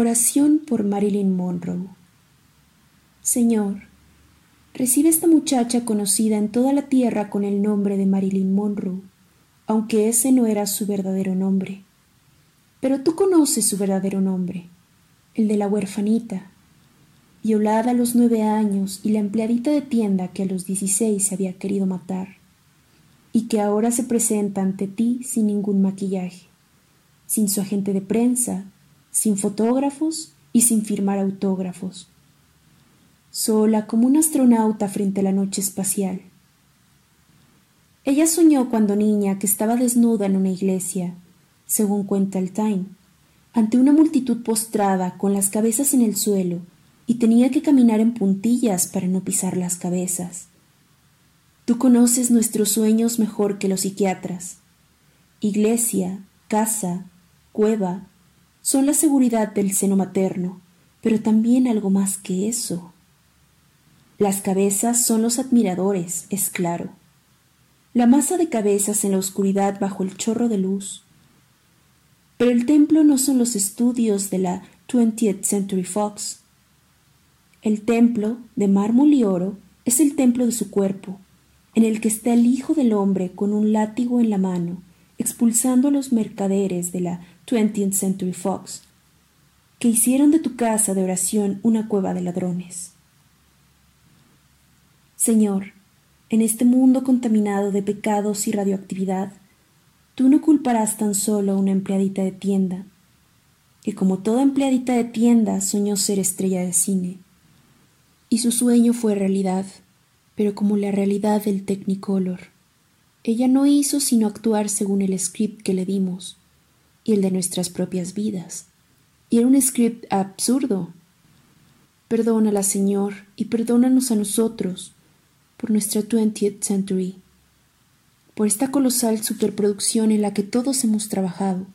Oración por Marilyn Monroe. Señor, recibe esta muchacha conocida en toda la tierra con el nombre de Marilyn Monroe, aunque ese no era su verdadero nombre. Pero tú conoces su verdadero nombre, el de la huerfanita, violada a los nueve años y la empleadita de tienda que a los dieciséis se había querido matar, y que ahora se presenta ante ti sin ningún maquillaje, sin su agente de prensa, sin fotógrafos y sin firmar autógrafos, sola como un astronauta frente a la noche espacial. Ella soñó cuando niña que estaba desnuda en una iglesia, según cuenta el Time, ante una multitud postrada con las cabezas en el suelo y tenía que caminar en puntillas para no pisar las cabezas. Tú conoces nuestros sueños mejor que los psiquiatras. Iglesia, casa, cueva, son la seguridad del seno materno, pero también algo más que eso. Las cabezas son los admiradores, es claro. La masa de cabezas en la oscuridad bajo el chorro de luz. Pero el templo no son los estudios de la 20th Century Fox. El templo, de mármol y oro, es el templo de su cuerpo, en el que está el Hijo del Hombre con un látigo en la mano, expulsando a los mercaderes de la 20th Century Fox, que hicieron de tu casa de oración una cueva de ladrones. Señor, en este mundo contaminado de pecados y radioactividad, tú no culparás tan solo a una empleadita de tienda, que como toda empleadita de tienda soñó ser estrella de cine. Y su sueño fue realidad, pero como la realidad del Technicolor. Ella no hizo sino actuar según el script que le dimos, y el de nuestras propias vidas. Y era un script absurdo. Perdónala, Señor, y perdónanos a nosotros por nuestra 20th Century, por esta colosal superproducción en la que todos hemos trabajado.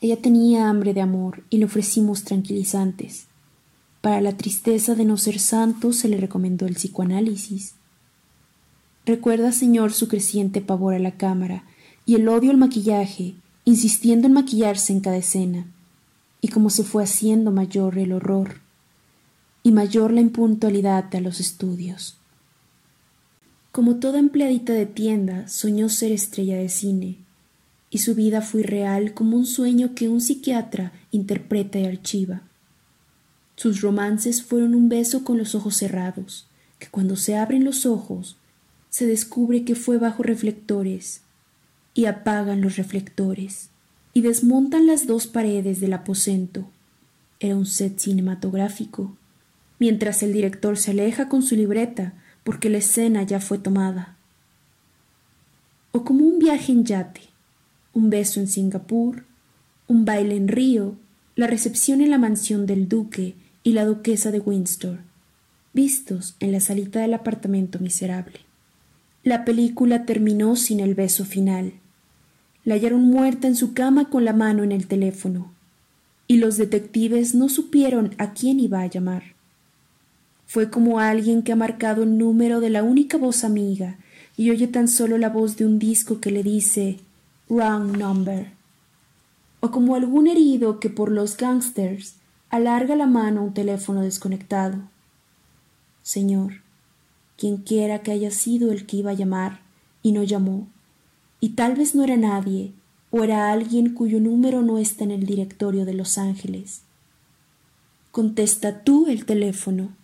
Ella tenía hambre de amor y le ofrecimos tranquilizantes. Para la tristeza de no ser santo se le recomendó el psicoanálisis. Recuerda, Señor, su creciente pavor a la cámara y el odio al maquillaje insistiendo en maquillarse en cada escena, y como se fue haciendo mayor el horror y mayor la impuntualidad a los estudios. Como toda empleadita de tienda, soñó ser estrella de cine, y su vida fue real como un sueño que un psiquiatra interpreta y archiva. Sus romances fueron un beso con los ojos cerrados, que cuando se abren los ojos se descubre que fue bajo reflectores y apagan los reflectores y desmontan las dos paredes del aposento. Era un set cinematográfico, mientras el director se aleja con su libreta porque la escena ya fue tomada. O como un viaje en yate, un beso en Singapur, un baile en Río, la recepción en la mansión del duque y la duquesa de Windsor, vistos en la salita del apartamento miserable. La película terminó sin el beso final. La hallaron muerta en su cama con la mano en el teléfono, y los detectives no supieron a quién iba a llamar. Fue como alguien que ha marcado el número de la única voz amiga y oye tan solo la voz de un disco que le dice Wrong number. O como algún herido que por los gangsters alarga la mano a un teléfono desconectado. Señor, quien quiera que haya sido el que iba a llamar y no llamó, y tal vez no era nadie, o era alguien cuyo número no está en el directorio de Los Ángeles. Contesta tú el teléfono